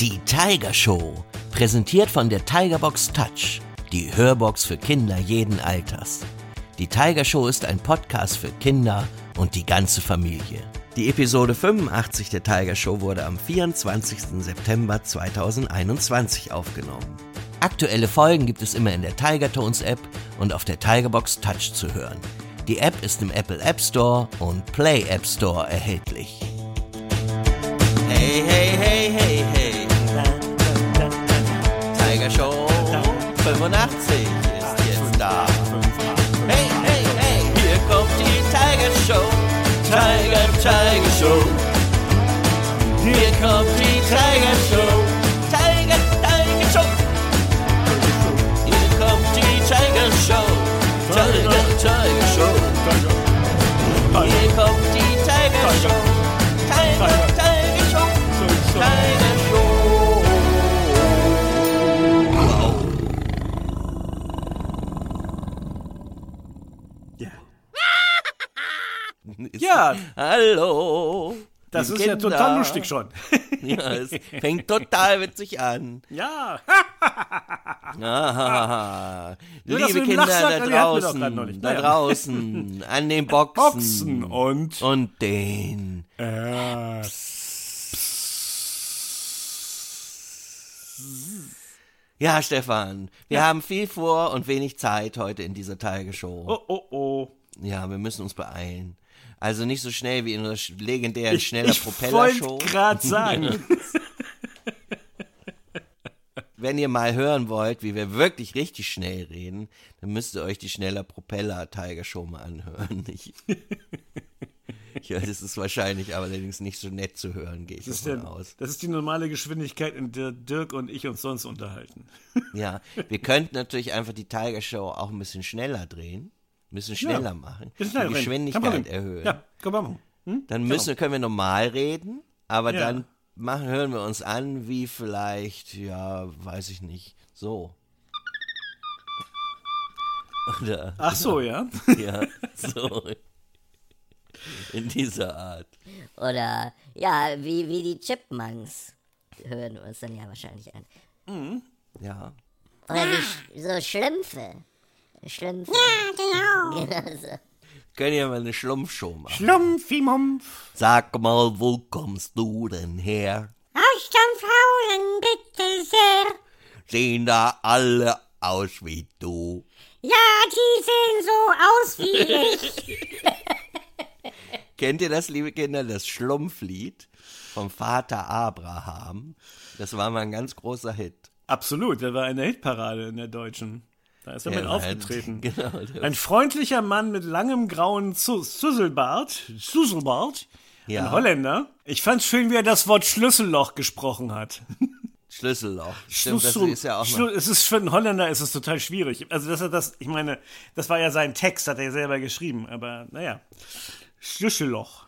Die Tiger Show, präsentiert von der Tigerbox Touch, die Hörbox für Kinder jeden Alters. Die Tiger Show ist ein Podcast für Kinder und die ganze Familie. Die Episode 85 der Tiger Show wurde am 24. September 2021 aufgenommen. Aktuelle Folgen gibt es immer in der Tiger Tones App und auf der Tigerbox Touch zu hören. Die App ist im Apple App Store und Play App Store erhältlich. Tiger Show. Hier kommt die Tiger Show. Tiger, Ja. Hallo. Das ist ja Kinder. total lustig schon. Ja, es fängt total witzig an. Ja. Aha. Nur Liebe Kinder da draußen, nicht. da Naja. draußen, an den Boxen, Boxen und. und den. Äh, Ja, Stefan, wir haben viel vor und wenig Zeit heute in dieser Tiger-Show. oh, oh, oh. Ja, wir müssen uns beeilen. Also nicht so schnell wie in sch- legendären Ich, schneller ich Propeller-Show. wollte gerade sagen. Wenn ihr mal hören wollt, wie wir wirklich richtig schnell reden, dann müsst ihr euch die schneller Propeller Tiger Show mal anhören. Ich, ich weiß, es ist wahrscheinlich aber allerdings nicht so nett zu hören, gehe ich Das ist, davon der, aus. das ist die normale Geschwindigkeit, in der Dirk und ich uns sonst unterhalten. Ja, wir könnten natürlich einfach die Tiger Show auch ein bisschen schneller drehen, bisschen schneller machen, Bisschen schneller die. Geschwindigkeit erhöhen. Ja, komm mal. Hm? Dann müssen, können wir normal reden, aber Ja. dann machen, hören wir uns an, wie vielleicht, ja, weiß ich nicht, so. Oder, Ach so, ja. ja, so. In dieser Art. Oder ja, wie, wie die Chipmunks hören wir uns dann ja wahrscheinlich an. Ja. Oder die Sch so Schlümpfe. Schlümpfe. Ja, genau. genau so. Können ja mal eine Schlumpfshow machen. Schlumpfimumpf. Sag mal, wo kommst du denn her? Aus dem Faulen, bitte sehr. Sehen da alle aus wie du? Ja, die sehen so aus wie ich. Kennt ihr das, liebe Kinder, das Schlumpflied vom Vater Abraham? Das war mal ein ganz großer Hit. Absolut, der war in der Hitparade in der deutschen. Da ist er mit Der aufgetreten. Genau. Ein freundlicher Mann mit langem grauen Zu- Susselbart, Susselbart, Ja. ein Holländer. Ich fand's schön, wie er das Wort Schlüsselloch gesprochen hat. Schlüsselloch. Stimmt, das Schlüssel- ist ja auch noch. Es ist für einen Holländer ist es total schwierig. Also das das, ich meine, das war ja sein Text, hat er selber geschrieben. Aber naja, Schlüsselloch.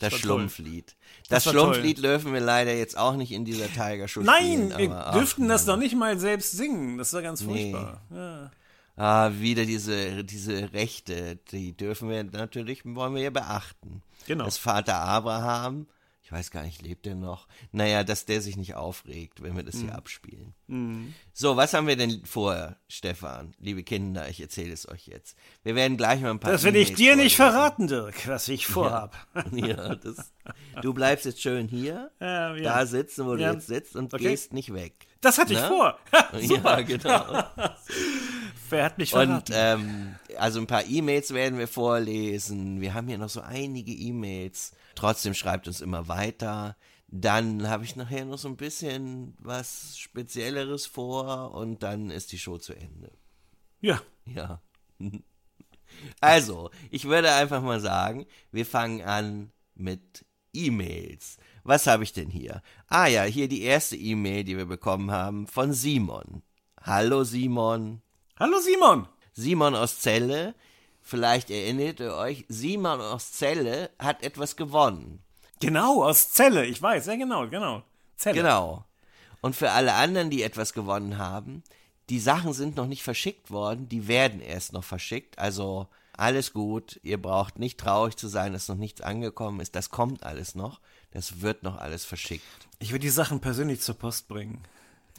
Das toll. Schlumpflied. Das, Das Schlumpflied dürfen wir leider jetzt auch nicht in dieser Tiger Show Nein, spielen. wir aber, ach, dürften das Mann. noch nicht mal selbst singen. Das war ganz Nee. furchtbar. Ja. Ah, wieder diese, diese Rechte, die dürfen wir natürlich, wollen wir ja beachten. Genau. Das Vater Abraham, ich weiß gar nicht, lebt er noch? Naja, dass der sich nicht aufregt, wenn wir das Mhm. hier abspielen. So, was haben wir denn vor, Stefan? Liebe Kinder, ich erzähle es euch jetzt. Wir werden gleich mal ein paar Das will ich dir nicht verraten, Dirk, was ich vorhab. Ja, das, du bleibst jetzt schön hier, Ja, ja. da sitzen, wo Ja. du jetzt sitzt und Okay. gehst nicht weg. Das hatte ich Ne? vor. Ja, genau. Wer hat mich Und verraten? ähm, also ein paar E-Mails werden wir vorlesen. Wir haben hier noch so einige E-Mails. Trotzdem schreibt uns immer weiter. Dann habe ich nachher noch so ein bisschen was Spezielleres vor und dann ist die Show zu Ende. ja, Ja. Also, ich würde einfach mal sagen, wir fangen an mit E-Mails. Was habe ich denn hier? Ah ja, hier die erste E-Mail, die wir bekommen haben von Simon. Hallo Simon. Hallo Simon. Simon aus Celle, vielleicht erinnert ihr euch, Simon aus Celle hat etwas gewonnen. Genau, aus Celle, ich weiß, ja genau, genau. Zelle. Genau. Und für alle anderen, die etwas gewonnen haben, die Sachen sind noch nicht verschickt worden, die werden erst noch verschickt. Also alles gut, ihr braucht nicht traurig zu sein, dass noch nichts angekommen ist, das kommt alles noch. Das wird noch alles verschickt. Ich will die Sachen persönlich zur Post bringen.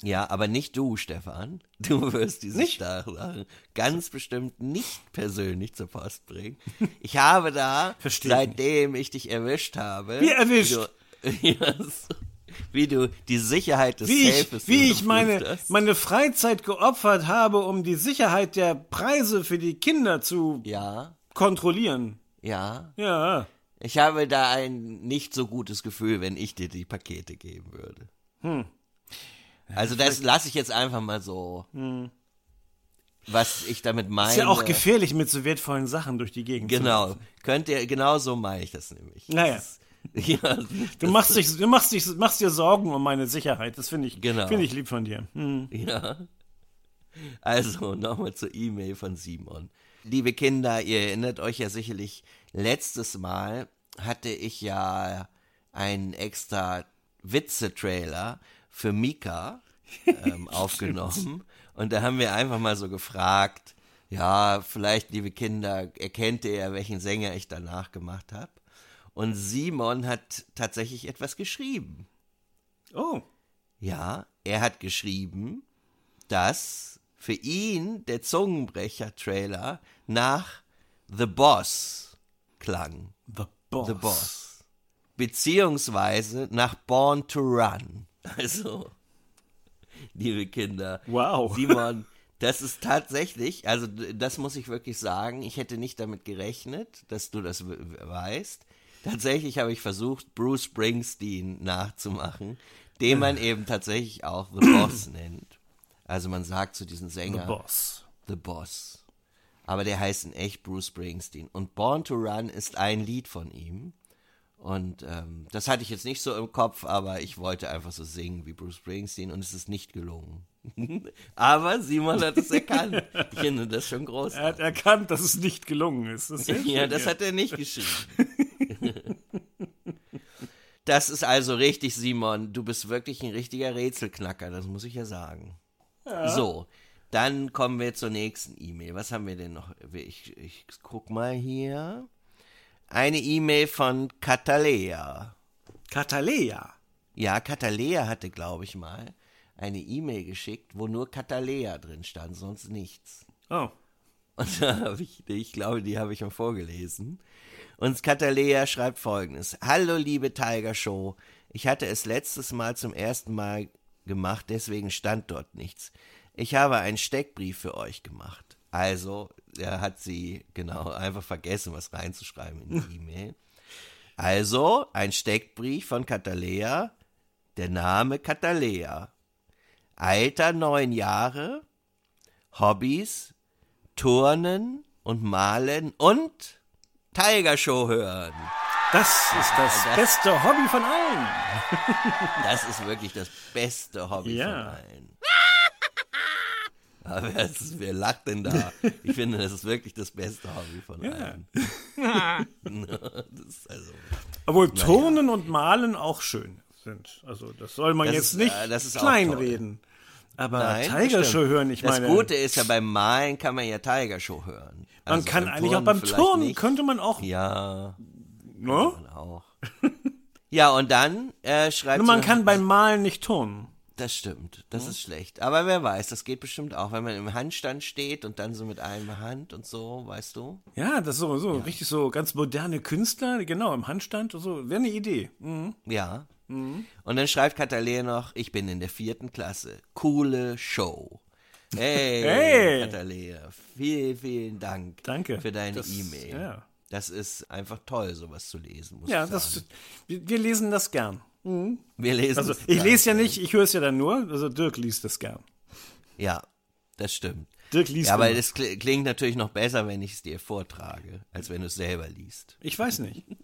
Ja, aber nicht du, Stefan. Du wirst diese? Sachen ganz bestimmt nicht persönlich zur Post bringen. Ich habe da, Versteh ich seitdem ich dich erwischt habe. Wie erwischt? Wie du, so, wie du die Sicherheit des Wie Safes ich, wie ich meine, hast. meine Freizeit geopfert habe, um die Sicherheit der Preise für die Kinder zu Ja, kontrollieren. ja. Ja. Ich habe da ein nicht so gutes Gefühl, wenn ich dir die Pakete geben würde. Hm. Also das lasse ich jetzt einfach mal so. Was ich damit meine. Ist ja auch gefährlich, mit so wertvollen Sachen durch die Gegend zu Genau. Könnt ihr, genau so meine ich das nämlich. Naja. Das, ja, Du machst, dich, du machst, dich, machst dir Sorgen um meine Sicherheit. Das finde ich, Genau. finde ich lieb von dir. Hm. ja. Also nochmal zur E-Mail von Simon. Liebe Kinder, ihr erinnert euch ja sicherlich, letztes Mal hatte ich ja einen extra Witze-Trailer für Mika ähm, aufgenommen. Und da haben wir einfach mal so gefragt, ja, vielleicht, liebe Kinder, erkennt ihr, welchen Sänger ich danach gemacht habe? Und Simon hat tatsächlich etwas geschrieben. Oh. Ja, er hat geschrieben, dass für ihn der Zungenbrecher-Trailer nach The Boss klang. The Boss. The Boss. Beziehungsweise nach Born to Run. Also, liebe Kinder. Wow. Simon, das ist tatsächlich, also das muss ich wirklich sagen, ich hätte nicht damit gerechnet, dass du das weißt. Tatsächlich habe ich versucht, Bruce Springsteen nachzumachen, den man eben tatsächlich auch The Boss nennt. Also man sagt zu diesem Sänger The Boss. The Boss. Aber der heißt in echt Bruce Springsteen. Und Born to Run ist ein Lied von ihm. Und ähm, das hatte ich jetzt nicht so im Kopf, aber ich wollte einfach so singen wie Bruce Springsteen und es ist nicht gelungen. aber Simon hat es erkannt. Ich finde das schon Er großartig. hat erkannt, dass es nicht gelungen ist. Das ist Ja, das hat er nicht geschrieben. Das ist also richtig, Simon. Du bist wirklich ein richtiger Rätselknacker, das muss ich ja sagen. So, dann kommen wir zur nächsten E-Mail. Was haben wir denn noch? Ich, ich guck mal hier. Eine E-Mail von Katalea. Katalea. Ja, Katalea hatte, glaube ich mal, eine E-Mail geschickt, wo nur Katalea drin stand, sonst nichts. Oh. Und da habe ich, ich glaube, die habe ich mal vorgelesen. Und Katalea schreibt folgendes. Hallo, liebe Tiger Show. Ich hatte es letztes Mal zum ersten Mal gemacht, deswegen stand dort nichts. Ich habe einen Steckbrief für euch gemacht. Also, er hat sie, genau, einfach vergessen, was reinzuschreiben in die E-Mail. Also, ein Steckbrief von Katalea, der Name Katalea. Alter neun Jahre, Hobbys, Turnen und Malen und Tiger Show hören. Das ist das beste Hobby von allen. Das ist wirklich das beste Hobby Ja. von allen. Aber wer, ist, wer lacht denn da? Ich finde, das ist wirklich das beste Hobby von allen. das ist also, Obwohl Turnen und Malen auch schön sind. Also das soll man Das jetzt ist, nicht äh, das kleinreden. Aber Nein, Tiger das Show hören, ich das meine, Gute ist ja, beim Malen kann man ja Tiger Show hören. man Also kann beim eigentlich auch Turnen beim Turnen, nicht. könnte man auch, Ja, ne? man auch. ja, und dann äh, schreibt Nur man kann beim Malen nicht turnen. Das stimmt, das ist schlecht. Aber wer weiß, das geht bestimmt auch, wenn man im Handstand steht und dann so mit einer Hand und so, weißt du? Ja, das ist so, so richtig so ganz moderne Künstler, genau, im Handstand und so, wäre eine Idee. Mhm. Ja. Und dann schreibt Katalea noch, ich bin in der vierten Klasse. Coole Show. Hey, Hey. Katalea, vielen, vielen Dank Danke. für deine E-Mail. ja. Das ist einfach toll, sowas zu lesen, muss Ja, das, wir, wir lesen das gern. Wir lesen Also ich lese ja nicht, ich höre es ja dann nur, also Dirk liest das gern. Ja, das stimmt. Dirk liest Ja, aber es kl- klingt natürlich noch besser, wenn ich es dir vortrage, als wenn du es selber liest. Ich weiß nicht.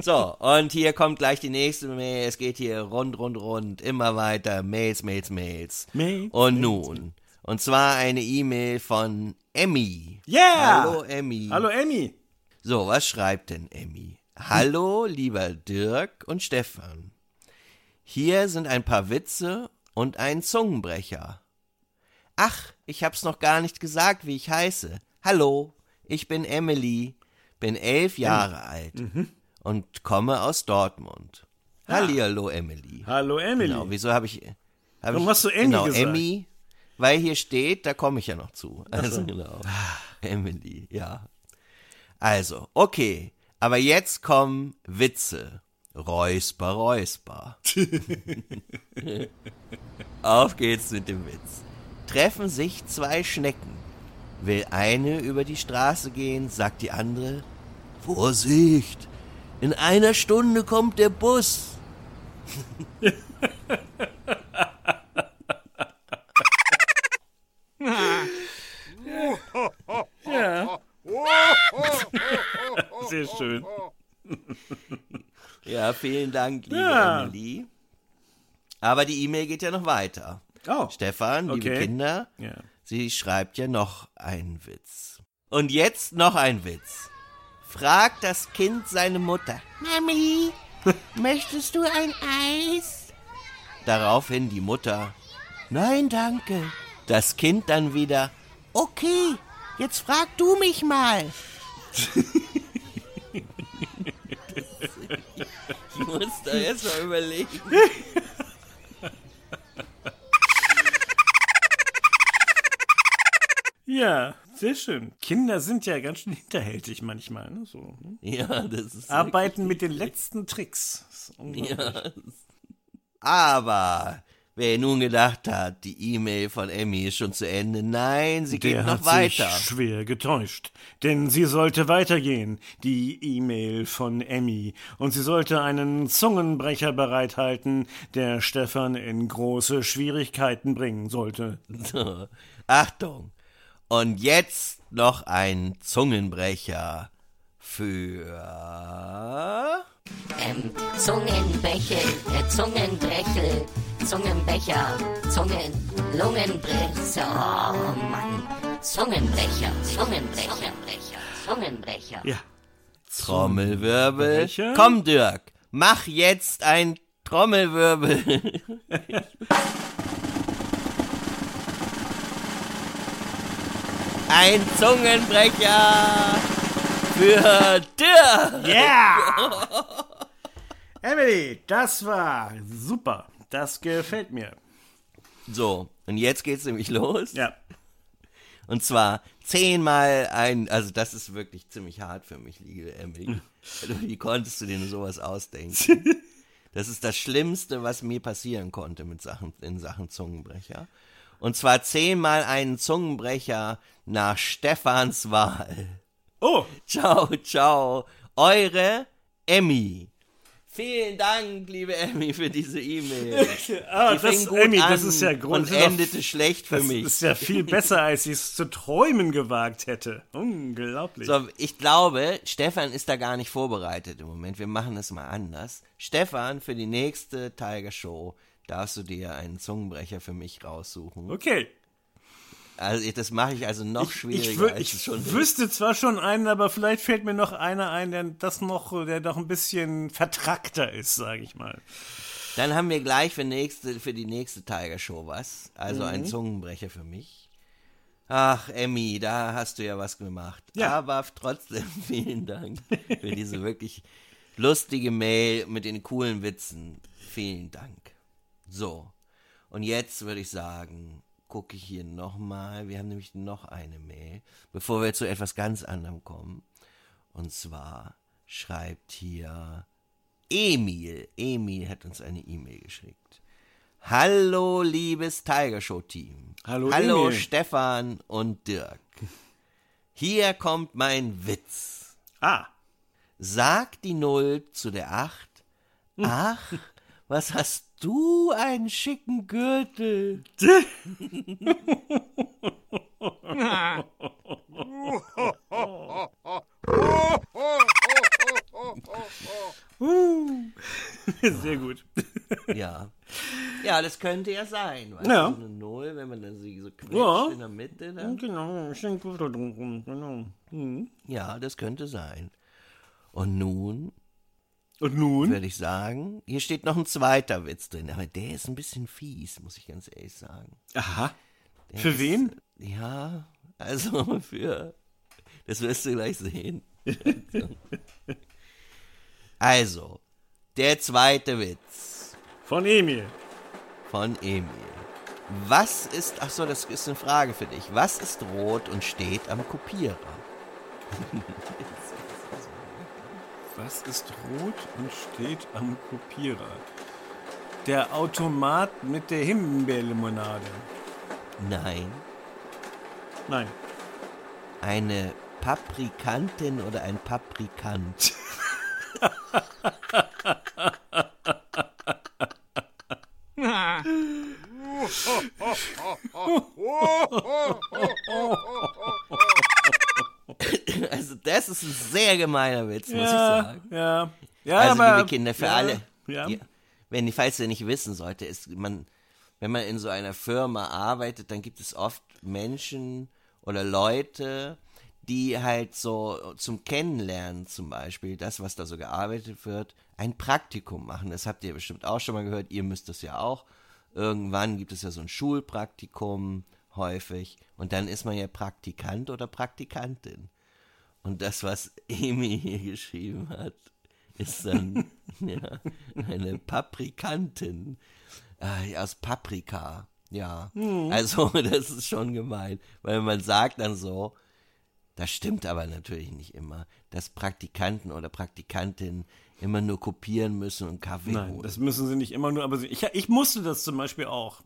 So, und hier kommt gleich die nächste Mail. Es geht hier rund, rund, rund, immer weiter. Mails, Mails, Mails. Mails, und nun. Und zwar eine E-Mail von Emmy. Yeah! Hallo, Emmy. Hallo Emmy. So, was schreibt denn Emmy? Hallo, lieber Dirk und Stefan. Hier sind ein paar Witze und ein Zungenbrecher. Ach, ich hab's noch gar nicht gesagt, wie ich heiße. Hallo, ich bin Emily, bin elf Jahre alt. und komme aus Dortmund. Hallihallo, Emily. Hallo Emily. Genau, wieso habe ich. Hab Warum ich, hast du Emmy genau, gesagt? Emmy, weil hier steht, da komme ich ja noch zu. Also genau. Emily, ja. Also, okay. Aber jetzt kommen Witze. Räusper, Räusper. Auf geht's mit dem Witz. Treffen sich zwei Schnecken. Will eine über die Straße gehen, sagt die andere, Vorsicht, in einer Stunde kommt der Bus. Sehr schön. Ja, vielen Dank, liebe Ja. Emily. Aber die E-Mail geht ja noch weiter. Oh. Stefan, liebe Okay. Kinder, Ja. sie schreibt ja noch einen Witz. Und jetzt noch ein Witz. Fragt das Kind seine Mutter. Mami, möchtest du ein Eis? Daraufhin die Mutter. Nein, danke. Das Kind dann wieder. Okay, jetzt frag du mich mal. Ich muss da erst mal überlegen. Ja, sehr schön. Kinder sind ja ganz schön hinterhältig manchmal. Ne? So, ne? Ja, das ist. Arbeiten mit den letzten Tricks. Ja. Aber wer nun gedacht hat, die E-Mail von Emmy ist schon zu Ende, nein, sie geht Der noch hat weiter. sich schwer getäuscht. Denn sie sollte weitergehen, die E-Mail von Emmy. Und sie sollte einen Zungenbrecher bereithalten, der Stefan in große Schwierigkeiten bringen sollte. So, Achtung. Und jetzt noch ein Zungenbrecher für Ähm, Zungenbächel, äh, Zungenbrechel, Zungenbecher, Zungen, Lungenbrecher, oh Mann. Zungenbrecher, Zungenbrecher, Zungenbrecher. Ja. Trommelwirbel. Zungenbrecher? Komm, Dirk, mach jetzt ein Trommelwirbel. ein Zungenbrecher für Dirk. Yeah! Emily, das war super. Das gefällt mir. So, und jetzt geht's nämlich los. Ja. Und zwar zehnmal ein, also das ist wirklich ziemlich hart für mich, liebe Emily. Also, Wie konntest du dir sowas ausdenken? Das ist das Schlimmste, was mir passieren konnte mit Sachen, in Sachen Zungenbrecher. Und zwar zehnmal einen Zungenbrecher nach Stefans Wahl. Oh, Ciao, ciao. Eure Emmy. Vielen Dank, liebe Emmy, für diese E-Mail. ah, Die das, Emmy, das ist ja Grund. Und das endete schlecht für das mich. ist ja viel besser, als ich es zu träumen gewagt hätte. Unglaublich. So, ich glaube, Stefan ist da gar nicht vorbereitet im Moment. Wir machen es mal anders. Stefan, für die nächste Tiger Show darfst du dir einen Zungenbrecher für mich raussuchen. Okay. Also das mache ich also noch schwieriger, Ich, ich es schon ist. wüsste zwar schon einen, aber vielleicht fällt mir noch einer ein, der das noch, der doch ein bisschen vertrackter ist, sage ich mal. Dann haben wir gleich für, nächste, für die nächste Tiger Show was. Also Mhm. ein Zungenbrecher für mich. Ach, Emmy, da hast du ja was gemacht. Ja. Aber trotzdem vielen Dank für diese wirklich lustige Mail mit den coolen Witzen. Vielen Dank. So, und jetzt würde ich sagen, gucke ich hier nochmal. Wir haben nämlich noch eine Mail, bevor wir zu etwas ganz anderem kommen. Und zwar schreibt hier Emil. Emil hat uns eine E-Mail geschickt. Hallo, liebes Tiger Show Team. Hallo, Hallo, Emil. Stefan und Dirk. Hier kommt mein Witz. Ah, Sagt die Null zu der Acht. Ach, was hast du einen schicken Gürtel? sehr gut. Ja. Ja, das könnte ja sein. Weißt Ja. du, eine Null, wenn man dann so quetscht Ja. in der Mitte. Dann. Genau, schön gut drumherum, genau. Mhm. Ja, das könnte sein. Und nun Und nun? würde ich sagen, hier steht noch ein zweiter Witz drin, aber der ist ein bisschen fies, muss ich ganz ehrlich sagen. Aha. Der Für ist, wen? Ja, also für, das wirst du gleich sehen. Also, der zweite Witz Von Emil. von Emil. Was ist, ach so, das ist eine Frage für dich. Was ist rot und steht am Kopierer? Was ist rot und steht am Kopierer? Der Automat mit der Himbeerlimonade. Nein, Nein. eine Paprikantin oder ein Paprikant. Also das ist ein sehr gemeiner Witz, muss ich sagen. ja. Ja, also aber, liebe Kinder, für ja, alle, die, wenn die, falls ihr nicht wissen sollte, ist man, wenn man in so einer Firma arbeitet, dann gibt es oft Menschen oder Leute, die halt so zum Kennenlernen zum Beispiel, das, was da so gearbeitet wird, ein Praktikum machen. Das habt ihr bestimmt auch schon mal gehört, ihr müsst es ja auch. Irgendwann gibt es ja so ein Schulpraktikum häufig und dann ist man ja Praktikant oder Praktikantin. Und das, was Emi hier geschrieben hat, ist dann ja, eine Paprikantin äh, aus Paprika. Ja, also das ist schon gemein, weil man sagt dann so, das stimmt aber natürlich nicht immer, dass Praktikanten oder Praktikantinnen immer nur kopieren müssen und Kaffee Nein, holen. das müssen sie nicht immer nur, aber ich, ich musste das zum Beispiel auch.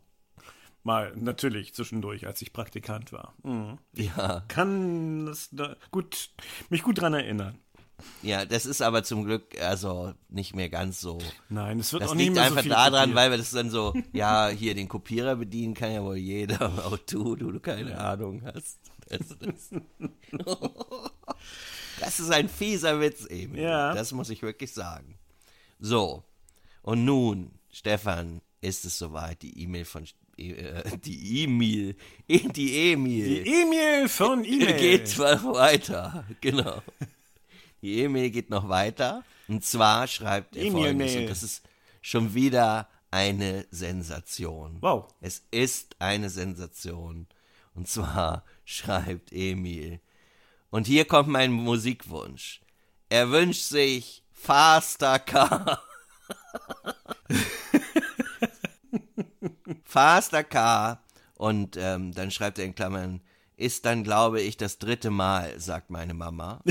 Mal, natürlich, zwischendurch, als ich Praktikant war. Mhm. ja, Kann das da gut, mich gut dran erinnern. ja, das ist aber zum Glück also nicht mehr ganz so. Nein, es wird Das auch nicht liegt mehr einfach so viel daran, kopiert. weil wir das dann so, ja, hier den Kopierer bedienen kann ja wohl jeder, aber auch du, du, du keine Ahnung hast. Das, das, das ist ein fieser Witz, Emil. Ja. Das muss ich wirklich sagen. So, und nun, Stefan, ist es soweit, die E-Mail von, die E-Mail, die Emil. Die Emil von E-Mail. geht weiter, genau. Die E-Mail geht noch weiter. Und zwar schreibt er E-Mail, folgendes, und das ist schon wieder eine Sensation. Wow. Es ist eine Sensation. Und zwar schreibt Emil. Und hier kommt mein Musikwunsch. Er wünscht sich Faster Car. Faster Car. Und ähm, dann schreibt er in Klammern, ist dann, glaube ich, das dritte Mal, sagt meine Mama.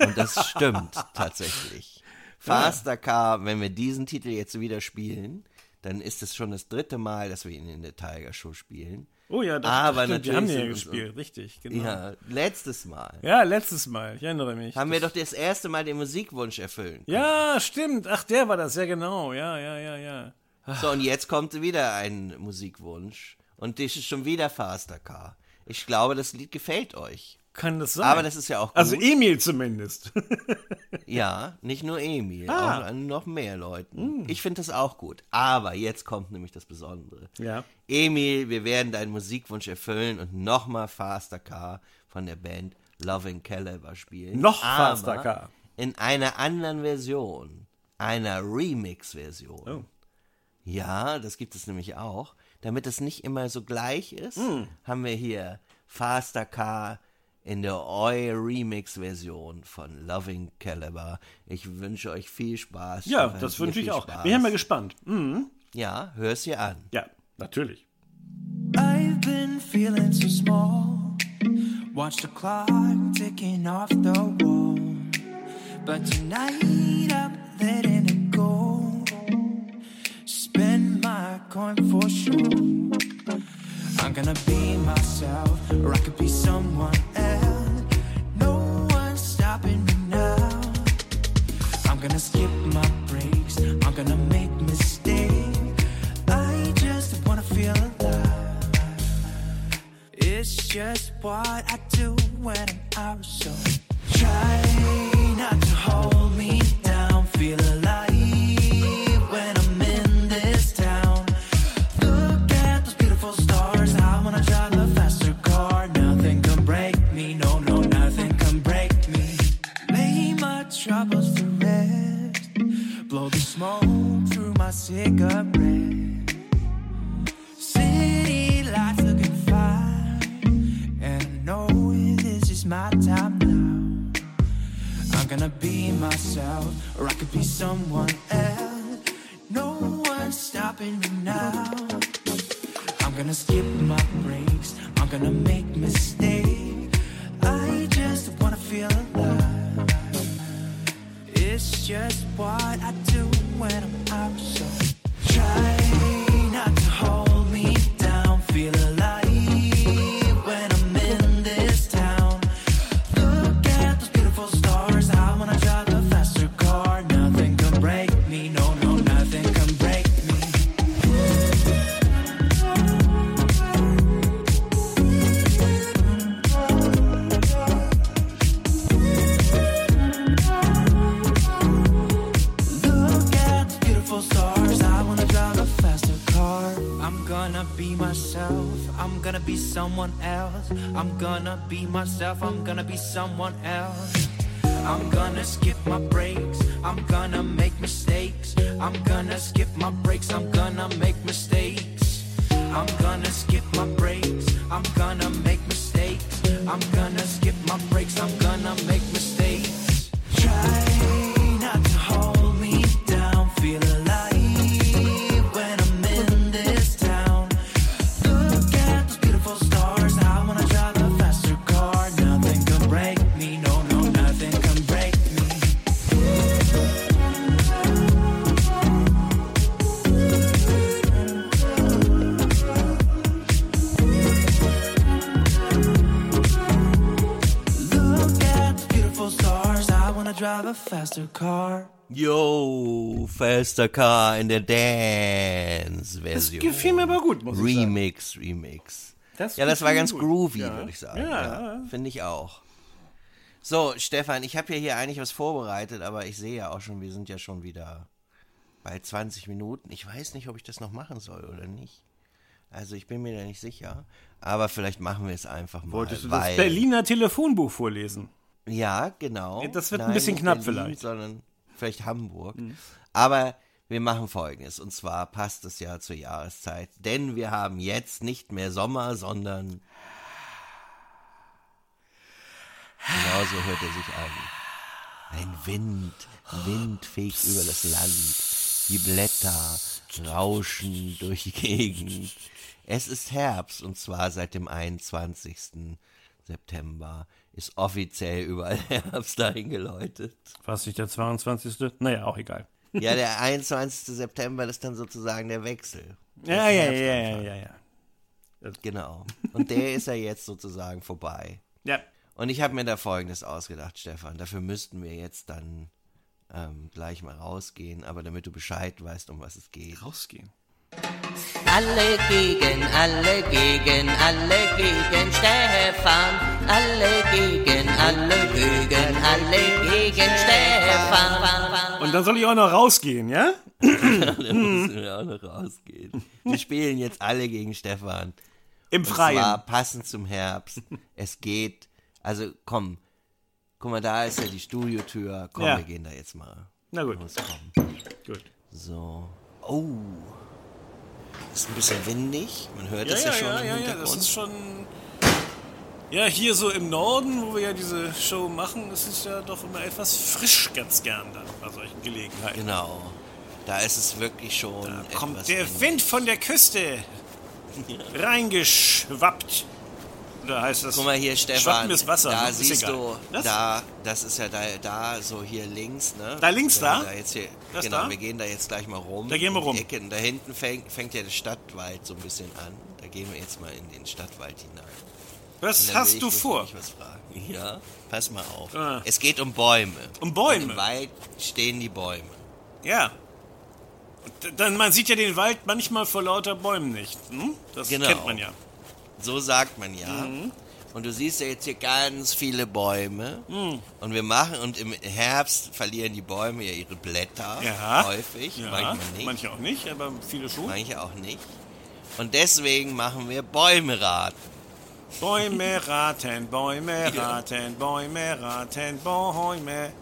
Und das stimmt tatsächlich. Faster Car, wenn wir diesen Titel jetzt wieder spielen, dann ist es schon das dritte Mal, dass wir ihn in der Tiger Show spielen. Oh ja, das, Aber das stimmt, wir haben den ja natürlich gespielt, richtig, genau. Ja, letztes Mal. Ja, letztes Mal, ich erinnere mich. Haben wir doch das erste Mal den Musikwunsch erfüllen. ja, stimmt. Ach, der war das, ja genau. Ja, ja, ja, ja. So, und jetzt kommt wieder ein Musikwunsch. Und das ist schon wieder Faster Car. Ich glaube, das Lied gefällt euch. Kann das sein? Aber das ist ja auch gut. also Emil zumindest. ja, nicht nur Emil, Ah. auch noch mehr Leuten. Ich finde das auch gut. Aber jetzt kommt nämlich das Besondere. ja. Emil, wir werden deinen Musikwunsch erfüllen und nochmal Faster Car von der Band Loving Caliber spielen. Noch Aber Faster Car. In einer anderen Version. Einer Remix-Version. Oh. Ja, das gibt es nämlich auch. Damit es nicht immer so gleich ist, Hm. haben wir hier Faster Car in der Oi Remix-Version von Loving Caliber. Ich wünsche euch viel Spaß. Ja, das wünsche ich auch. Spaß. Bin ja mal gespannt. Mhm. Ja, hör's dir an. Ja, natürlich. I've been feeling so small. Watch the clock ticking off the wall. But tonight coin for sure. I'm gonna be myself, what I do when I'm out. So try not to hold someone else. I'm gonna skip my breaks. Faster car. Yo, Faster Car in der Das Dance-Version. gefiel mir aber gut, muss ich sagen. Remix, Remix. Das ja, das war ganz gut. groovy, Ja. würde ich sagen. Ja, Ja. Finde ich auch. So, Stefan, ich habe ja hier eigentlich was vorbereitet, aber ich sehe ja auch schon, wir sind ja schon wieder bei 20 Minuten. Ich weiß nicht, ob ich das noch machen soll oder nicht. Also ich bin mir da nicht sicher. Aber vielleicht machen wir es einfach mal. Wolltest du das Berliner Telefonbuch vorlesen? Ja, genau. Das wird ein bisschen knapp Berlin, vielleicht. Mhm. Sondern vielleicht Hamburg. Aber wir machen folgendes. Und zwar passt es ja zur Jahreszeit. Denn wir haben jetzt nicht mehr Sommer, sondern. Genau so hört er sich an. Ein Wind, Wind fegt über das Land. Die Blätter rauschen durch die Gegend. Es ist Herbst und zwar seit dem 21. September ist offiziell überall Herbst eingeläutet. Was nicht der 22.? Naja, auch egal. Ja, der 21. September ist dann sozusagen der Wechsel. Ja, ja, ja, ja, ja, ja. Genau. Und der ist ja jetzt sozusagen vorbei. Ja, Und ich habe mir da Folgendes ausgedacht, Stefan. Dafür müssten wir jetzt dann ähm, gleich mal rausgehen, aber damit du Bescheid weißt, um was es geht. rausgehen. Alle gegen, alle gegen, alle gegen Stefan. Alle gegen, alle gegen, alle gegen Stefan. Und dann soll ich auch noch rausgehen, ja? Dann müssen wir auch noch rausgehen. Wir spielen jetzt alle gegen Stefan. Im Und Freien. zwar passend zum Herbst. Es geht, also komm, guck mal, da ist ja die Studiotür. Komm, Ja. wir gehen da jetzt mal. Na gut, gut. So. Oh. Ist ein bisschen windig. Man hört Ja, es ja, ja, schon ja, im ja, ja, das ist schon. Ja, hier so im Norden, wo wir ja diese Show machen, ist es ja doch immer etwas frisch ganz gern dann bei solchen Gelegenheiten. genau. Da ist es wirklich schon. Da kommt der windig. Wind von der Küste reingeschwappt. Oder heißt das? Guck mal hier, Stefan. Wasser. Da ne? Ist siehst egal. du, Was? da, das ist ja da, da so hier links, ne? Da links Wenn wir da? jetzt hier, Das genau, da? wir gehen da jetzt gleich mal rum. Da gehen wir um rum. Ecke. Da hinten fängt, fängt ja der Stadtwald so ein bisschen an. Da gehen wir jetzt mal in den Stadtwald hinein. Was hast ich du vor? nämlich Was fragen. Ja, pass mal auf. Ah. Es geht um Bäume. Um Bäume? Und Im Wald stehen die Bäume. Ja. Dann, man sieht ja den Wald manchmal vor lauter Bäumen nicht. Hm? Das Genau. kennt man ja. So sagt man ja. Mhm. Und du siehst ja jetzt hier ganz viele Bäume. Und wir machen, und im Herbst verlieren die Bäume ja ihre Blätter. Ja. Häufig, Ja, manchmal nicht. manche auch nicht, aber viele schon. Manche auch nicht. Und deswegen machen wir Bäume raten. Bäume raten, Bäume raten, Bäume raten, Bäume.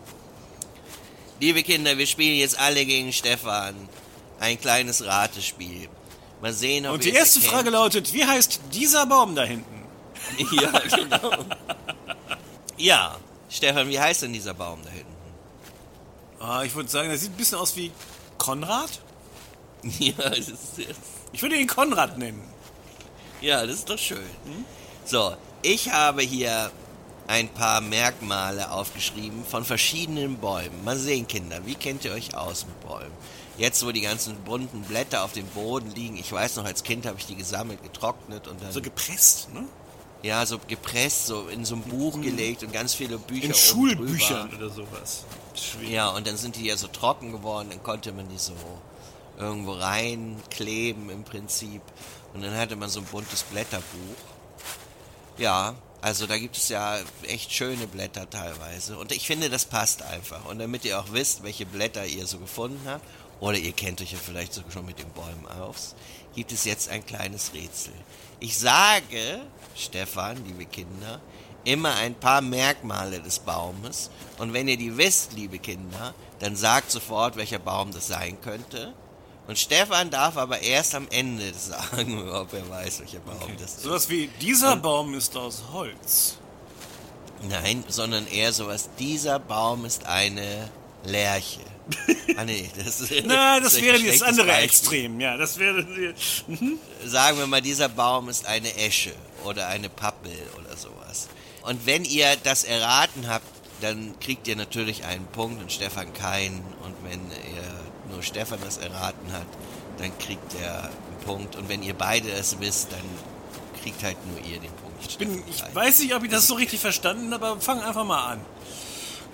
Liebe Kinder, wir spielen jetzt alle gegen Stefan. Ein kleines Ratespiel. Mal sehen, ob Und die erste erkennt. Frage lautet, wie heißt dieser Baum da hinten? Ja, genau. ja, Stefan, wie heißt denn dieser Baum da hinten? Ah, ich würde sagen, der sieht ein bisschen aus wie Konrad. Ja, das ist, Ich würde ihn Konrad nennen. ja, das ist doch schön. So, ich habe hier ein paar Merkmale aufgeschrieben von verschiedenen Bäumen. Mal sehen, Kinder, wie kennt ihr euch aus mit Bäumen? Jetzt, wo die ganzen bunten Blätter auf dem Boden liegen, ich weiß noch, als Kind habe ich die gesammelt, getrocknet und dann So gepresst, ne? ja so gepresst, so in so ein Buch gelegt und ganz viele Bücher In Schulbüchern drüber. oder sowas. Schwierig. Ja, und dann sind die ja so trocken geworden, dann konnte man die so irgendwo reinkleben im Prinzip. Und dann hatte man so ein buntes Blätterbuch. Ja, also da gibt es ja echt schöne Blätter teilweise. Und ich finde, das passt einfach. Und damit ihr auch wisst, welche Blätter ihr so gefunden habt, oder ihr kennt euch ja vielleicht sogar schon mit den Bäumen aus, gibt es jetzt ein kleines Rätsel. Ich sage, Stefan, liebe Kinder, immer ein paar Merkmale des Baumes. Und wenn ihr die wisst, liebe Kinder, dann sagt sofort, welcher Baum das sein könnte. Und Stefan darf aber erst am Ende sagen, ob er weiß, welcher Baum das ist. Sowas wie, dieser Baum ist aus Holz. Nein, sondern eher sowas, dieser Baum ist eine Lerche. Ah nee, das, Na, das ist ein wäre das andere Beispiel. Extrem, ja. Das wäre. Sagen wir mal, dieser Baum ist eine Esche oder eine Pappel oder sowas. Und wenn ihr das erraten habt, dann kriegt ihr natürlich einen Punkt und Stefan keinen. Und wenn ihr nur Stefan das erraten hat, dann kriegt er einen Punkt. Und wenn ihr beide es wisst, dann kriegt halt nur ihr den Punkt. Ich, bin, ich weiß nicht, ob ich das so richtig verstanden habe, aber fang einfach mal an.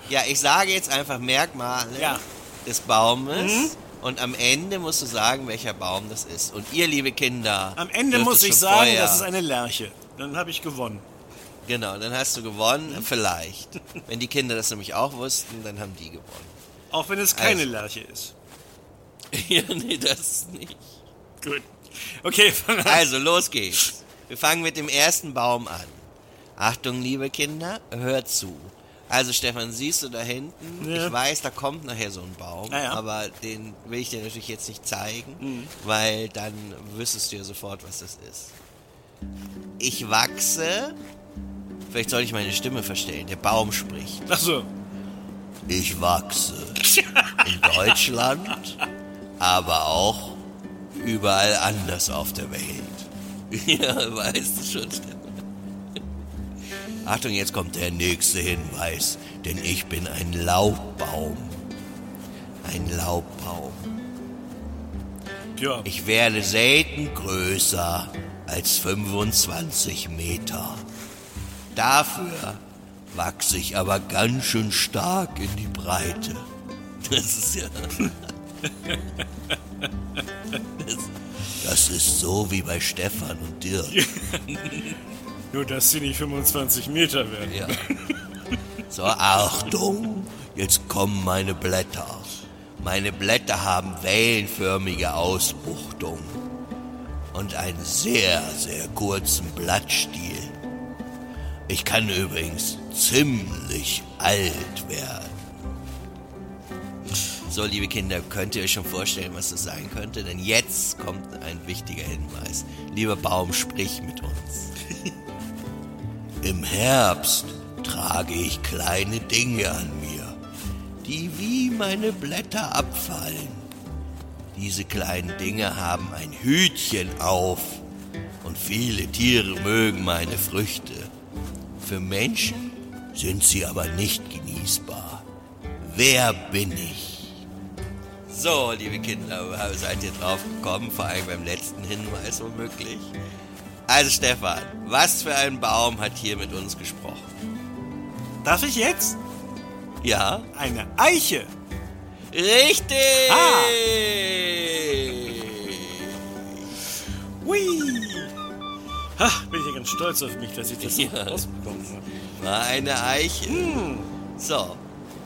Ja, ich sage jetzt einfach Merkmale Ja. Mhm. des Baumes. Und am Ende musst du sagen, welcher Baum das ist. Und ihr, liebe Kinder. Am Ende muss ich sagen, vorher- das ist eine Lerche. Dann habe ich gewonnen. Genau, dann hast du gewonnen, Mhm. vielleicht. Wenn die Kinder das nämlich auch wussten, dann haben die gewonnen. Auch wenn es keine Also. Lerche ist. ja, nee, das nicht. Gut. Okay, fang an. Also, los geht's. Wir fangen mit dem ersten Baum an. Achtung, liebe Kinder, hört zu. Also, Stefan, siehst du da hinten? Ja. Ich weiß, da kommt nachher so ein Baum, Ah, ja. aber den will ich dir natürlich jetzt nicht zeigen, Mhm. weil dann wüsstest du ja sofort, was das ist. Ich wachse. Vielleicht soll ich meine Stimme verstellen. Der Baum spricht. Ach so. Ich wachse in Deutschland, aber auch überall anders auf der Welt. Ja, weißt du schon, Stefan. Achtung, jetzt kommt der nächste Hinweis, denn ich bin ein Laubbaum. Ein Laubbaum. Ja. Ich werde selten größer als 25 Meter. Dafür wachse ich aber ganz schön stark in die Breite. Das ist ja. Das, das ist so wie bei Stefan und Dirk. Nur, dass sie nicht 25 Meter werden. Ja. So, Achtung, jetzt kommen meine Blätter. Meine Blätter haben wellenförmige Ausbuchtungen und einen sehr, sehr kurzen Blattstiel. Ich kann übrigens ziemlich alt werden. So, liebe Kinder, könnt ihr euch schon vorstellen, was das sein könnte? Denn jetzt kommt ein wichtiger Hinweis. Lieber Baum, sprich mit uns. Im Herbst trage ich kleine Dinge an mir, die wie meine Blätter abfallen. Diese kleinen Dinge haben ein Hütchen auf und viele Tiere mögen meine Früchte. Für Menschen sind sie aber nicht genießbar. Wer bin ich? So, liebe Kinder, seid ihr drauf gekommen, vor allem beim letzten Hinweis womöglich. Also Stefan, was für ein Baum hat hier mit uns gesprochen? Darf ich jetzt? Ja? Eine Eiche. Richtig! Ah. Hui. Ha, bin ich ja ganz stolz auf mich, dass ich das Ja. rausbekommen habe. War eine Eiche. So.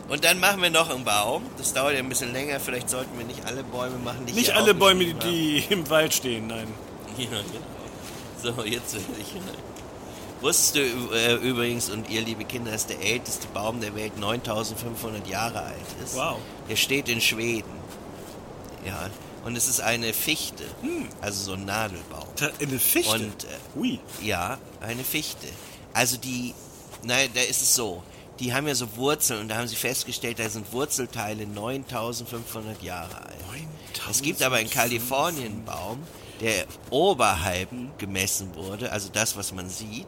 Und dann machen wir noch einen Baum. Das dauert ja ein bisschen länger. Vielleicht sollten wir nicht alle Bäume machen, die Nicht hier alle Bäume, aufgeschrieben die im Wald stehen, nein. Ja, genau. So, jetzt will ich. Wusstest du äh, übrigens, und ihr liebe Kinder, dass der älteste Baum der Welt 9500 Jahre alt ist? Wow. Der steht in Schweden. Ja. Und es ist eine Fichte. Also so ein Nadelbaum. Eine Fichte. Und äh, Hui. ja, eine Fichte. Also die, nein, da ist es so. die haben ja so Wurzeln und da haben sie festgestellt, da sind Wurzelteile 9500 Jahre alt. Es gibt aber in Kalifornien einen Baum, der oberhalb gemessen wurde, also das, was man sieht.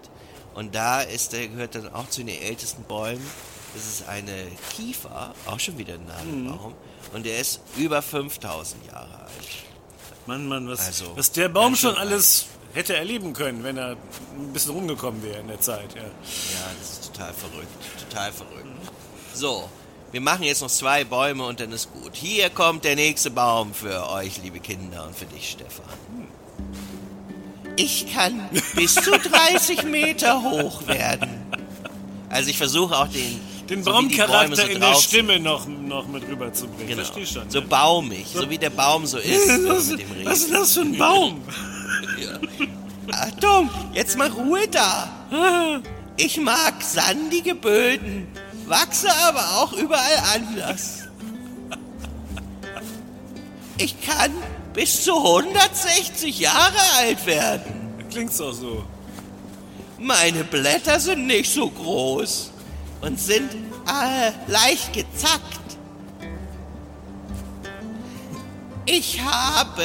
Und da ist, der gehört dann auch zu den ältesten Bäumen. Das ist eine Kiefer, auch schon wieder ein Nadelbaum. Und der ist über 5000 Jahre alt. Mann, Mann, was, Also, was der Baum schon alles hätte erleben können, wenn er ein bisschen rumgekommen wäre in der Zeit. Ja. Ja, das ist total verrückt. Total verrückt. So, wir machen jetzt noch zwei Bäume und dann ist gut. Hier kommt der nächste Baum für euch, liebe Kinder, und für dich, Stefan. Ich kann bis zu 30 Meter hoch werden. Also ich versuche auch den, Den so Baumcharakter so in der Stimme noch, noch mit rüberzubringen. Genau. Versteh schon. So ja. baumig, so wie der Baum so ist, was, dem was ist das für ein Baum? Achtung, jetzt mal Ruhe da. Ich mag sandige Böden, wachse aber auch überall anders. Ich kann bis zu 160 Jahre alt werden. Klingt's auch so. Meine Blätter sind nicht so groß und sind äh, leicht gezackt. Ich habe,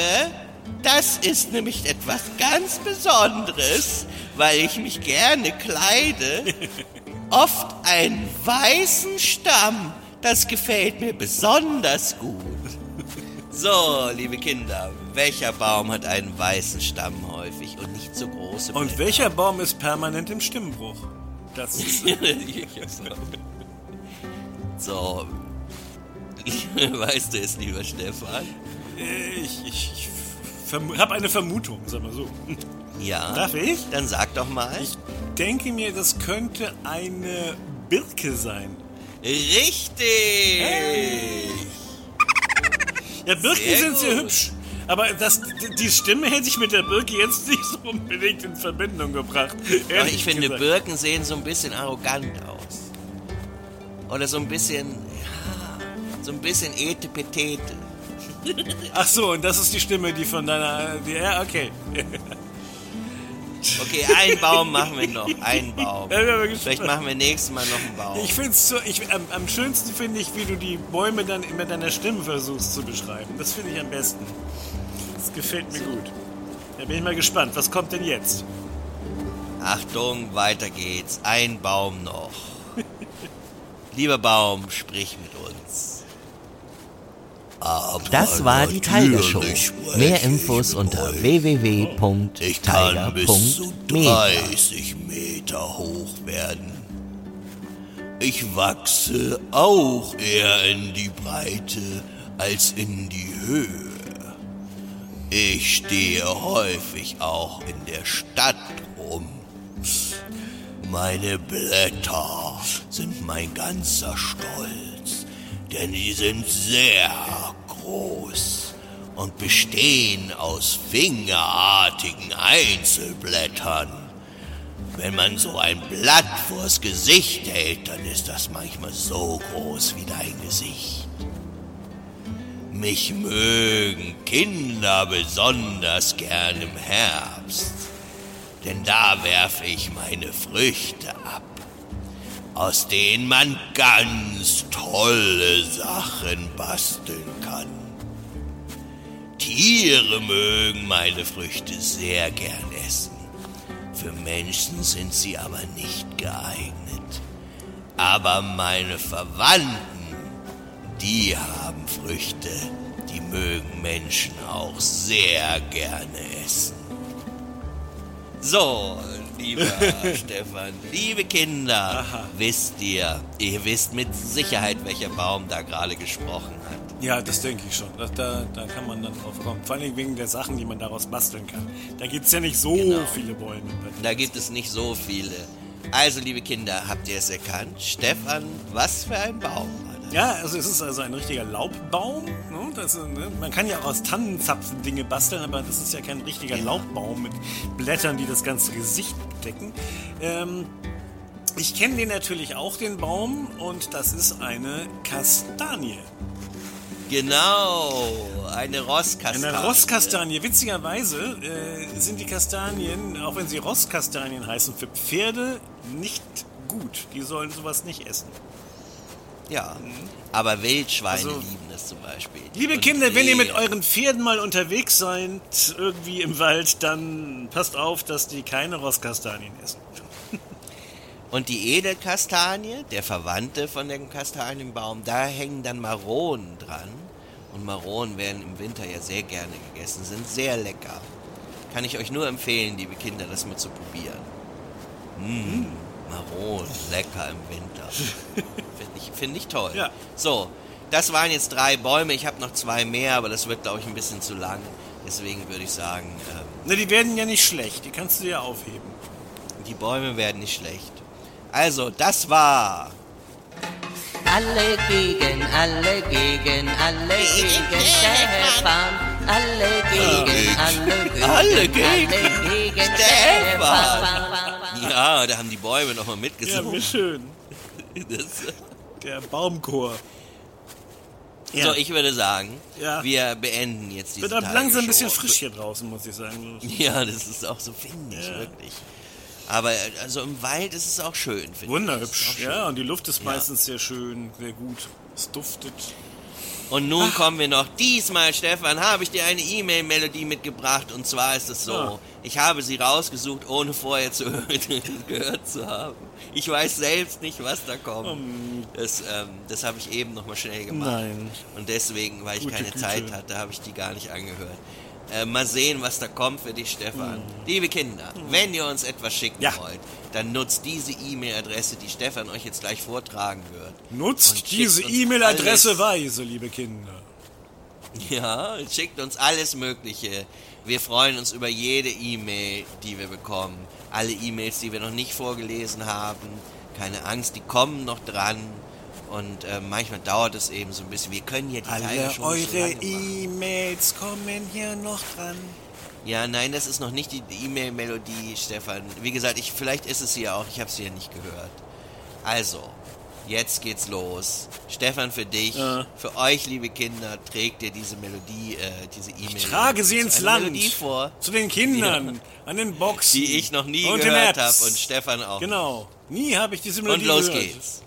das ist nämlich etwas ganz Besonderes, weil ich mich gerne kleide, oft einen weißen Stamm. Das gefällt mir besonders gut. So, liebe Kinder, welcher Baum hat einen weißen Stamm häufig und nicht so große Und Blätter? welcher Baum ist permanent im Stimmbruch? Das ist, so. Weißt du es, lieber Stefan? äh, ich ich, ich habe eine Vermutung, sag mal so. Ja. Darf ich? Dann sag doch mal. Ich denke mir, das könnte eine Birke sein. Richtig! Ja, Birken Sehr sind sehr gut. hübsch. Aber das, die- Stimme hätte ich mit der Birke jetzt nicht so unbedingt in Verbindung gebracht. Aber ich finde, gesagt. Birken sehen so ein bisschen arrogant aus. Oder so ein bisschen, ja, so ein bisschen etepetete. Ach so, und das ist die Stimme, die von deiner. Die, ja, okay. Okay, einen Baum machen wir noch. Einen Baum. Vielleicht machen wir nächstes Mal noch einen Baum. Ich finde es so. Ich, am, am schönsten finde ich, wie du die Bäume dann mit deiner Stimme versuchst zu beschreiben. Das finde ich am besten. Das gefällt mir gut. Da bin ich mal gespannt. Was kommt denn jetzt? Achtung, weiter geht's. Ein Baum noch. Lieber Baum, sprich mit uns. Das war die Tiger Show. Mehr Infos unter www.tiger.media. 30 Meter hoch werden. Ich wachse auch eher in die Breite als in die Höhe. Ich stehe häufig auch in der Stadt rum. Meine Blätter sind mein ganzer Stolz, denn die sind sehr groß und bestehen aus fingerartigen Einzelblättern. Wenn man so ein Blatt vors Gesicht hält, dann ist das manchmal so groß wie dein Gesicht. Mich mögen Kinder besonders gern im Herbst, denn da werfe ich meine Früchte ab, aus denen man ganz tolle Sachen basteln kann. Tiere mögen meine Früchte sehr gern essen. Für Menschen sind sie aber nicht geeignet. Aber meine Verwandten, die haben Früchte, die mögen Menschen auch sehr gerne essen. So, lieber Stefan, liebe Kinder, wisst ihr, ihr wisst mit Sicherheit, welcher Baum da gerade gesprochen hat. Ja, das denke ich schon. Da, da, da kann man dann drauf kommen. Vor allem wegen der Sachen, die man daraus basteln kann. Da gibt es ja nicht so Genau. viele Bäume. Da gibt es nicht so viele. Also, liebe Kinder, habt ihr es erkannt? Stefan, was für ein Baum? Ja, also es ist also ein richtiger Laubbaum. Ne? Das, ne? Man kann ja auch aus Tannenzapfen Dinge basteln, aber das ist ja kein richtiger Laubbaum mit Blättern, die das ganze Gesicht bedecken. Ähm, ich kenne den natürlich auch, den Baum, und das ist eine Kastanie. Genau, eine Rosskastanie. Eine Rosskastanie. Witzigerweise äh, sind die Kastanien, auch wenn sie Rosskastanien heißen, für Pferde nicht gut. Die sollen sowas nicht essen. Ja, aber Wildschweine Also- lieben das zum Beispiel. Liebe Und Kinder, wenn ihr mit euren Pferden mal unterwegs seid, irgendwie im Wald, dann passt auf, dass die keine Rosskastanien essen. Und die Edelkastanie, der Verwandte von dem Kastanienbaum, da hängen dann Maronen dran. Und Maronen werden im Winter ja sehr gerne gegessen, sind sehr lecker. Kann ich euch nur empfehlen, liebe Kinder, das mal zu probieren. Mmh, Maronen, lecker im Winter. Finde ich, find ich toll. Ja. So, das waren jetzt drei Bäume. Ich habe noch zwei mehr, aber das wird, glaube ich, ein bisschen zu lang. Deswegen würde ich sagen, ähm, Na, die werden ja nicht schlecht, die kannst du ja aufheben. die Bäume werden nicht schlecht. Also, das war Alle gegen, alle gegen, alle gegen Stefan. Alle gegen, alle gegen, Alle gegen alle gegen Stefan. Ja, da haben die Bäume nochmal Ja, mitgesungen. wie schön. das, Der Baumchor. So, ich würde sagen, Ja. wir beenden jetzt diese Wird langsam ein bisschen Tagesshow. frisch hier draußen, muss ich sagen. Ja, das ist auch so windig, Ja. wirklich. Aber äh, also im Wald ist es auch schön, finde ich. Wunderhübsch. Ja, und die Luft ist Ja. meistens sehr schön, sehr gut. Es duftet. Und nun kommen wir noch. Diesmal, Stefan, habe ich dir eine E-Mail-Melodie mitgebracht. Und zwar ist es so, Ah. ich habe sie rausgesucht, ohne vorher zu gehört zu haben. Ich weiß selbst nicht, was da kommt. Das, ähm, das habe ich eben noch mal schnell gemacht. Nein. Und deswegen, weil ich Gute keine Güte. Zeit hatte, habe ich die gar nicht angehört. Äh, mal sehen, was da kommt für dich, Stefan. Liebe Kinder, wenn ihr uns etwas schicken. Ja. wollt, dann nutzt diese E-Mail-Adresse, die Stefan euch jetzt gleich vortragen wird. Nutzt diese E-Mail-Adresse weise, liebe Kinder. Ja, schickt uns alles Mögliche. Wir freuen uns über jede E-Mail, die wir bekommen. Alle E-Mails, die wir noch nicht vorgelesen haben. Keine Angst, die kommen noch dran. Und äh, manchmal dauert es eben so ein bisschen. Wir können ja die Teile Alle schon nicht so eure. E-Mails kommen hier noch dran. Ja, nein, das ist noch nicht die E-Mail-Melodie, Stefan. Wie gesagt, ich, vielleicht ist es sie ja auch. Ich habe sie ja nicht gehört. Also, jetzt geht's los. Stefan, für dich, Ja. für euch, liebe Kinder, trägt ihr diese Melodie, äh, diese E-Mail. Trage sie ins Land. Melodie vor, Zu den Kindern. An den Boxen. die ich noch nie und gehört habe und Stefan auch. Genau. Nie habe ich diese Und Melodie los gehört. geht's.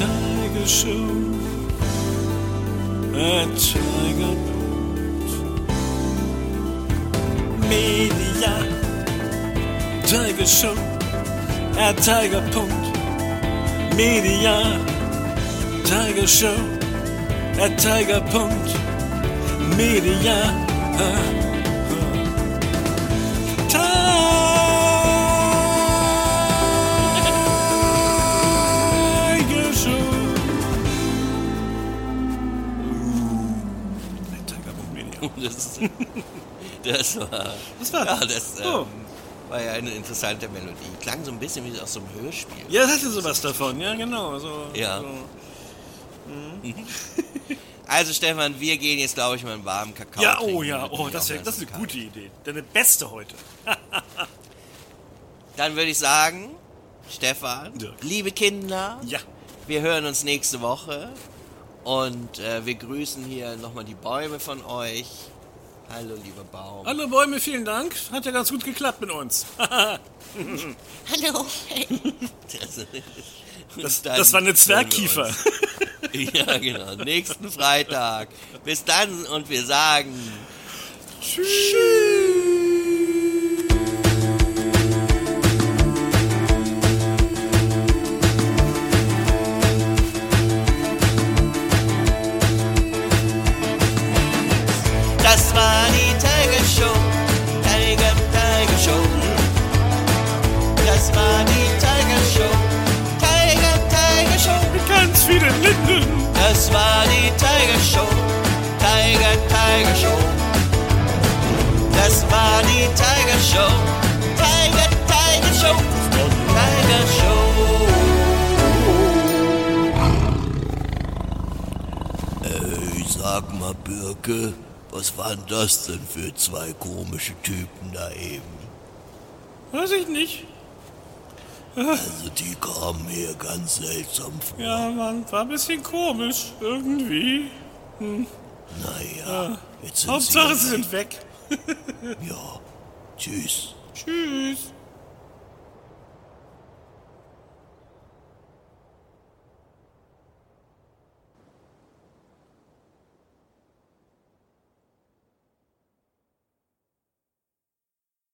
Tiger Show. At Tiger Tiger Show. At Tiger Punkt. Media. Tiger Show. At Tiger Punkt. Media. Tiger Show. Tiger Punkt Media. Das, das war, Das war- ja, das ähm, Oh. War ja eine interessante Melodie. Klang so ein bisschen wie aus so einem Hörspiel. Ja, das hatte sowas davon, ja, genau. So, Ja. So. Also Stefan, wir gehen jetzt, glaube ich, mal einen warmen Kakao Ja, oh ja, oh, das, wär, das ist eine gute Idee. Deine beste heute. Dann würde ich sagen, Stefan, Dirk. liebe Kinder, Ja. wir hören uns nächste Woche und äh, wir grüßen hier nochmal die Bäume von euch. Hallo, lieber Baum. Hallo Bäume, vielen Dank. Hat ja ganz gut geklappt mit uns. Hallo. Das, das war eine Zwergkiefer. Ja, genau. Nächsten Freitag. Bis dann und wir sagen Das das denn für zwei komische Typen da eben? Weiß ich nicht. Also die kamen mir ganz seltsam vor. Ja, Mann, war ein bisschen komisch. Irgendwie. Naja, jetzt sind Hauptsache, sie sie sind weg. Ja, tschüss. Tschüss.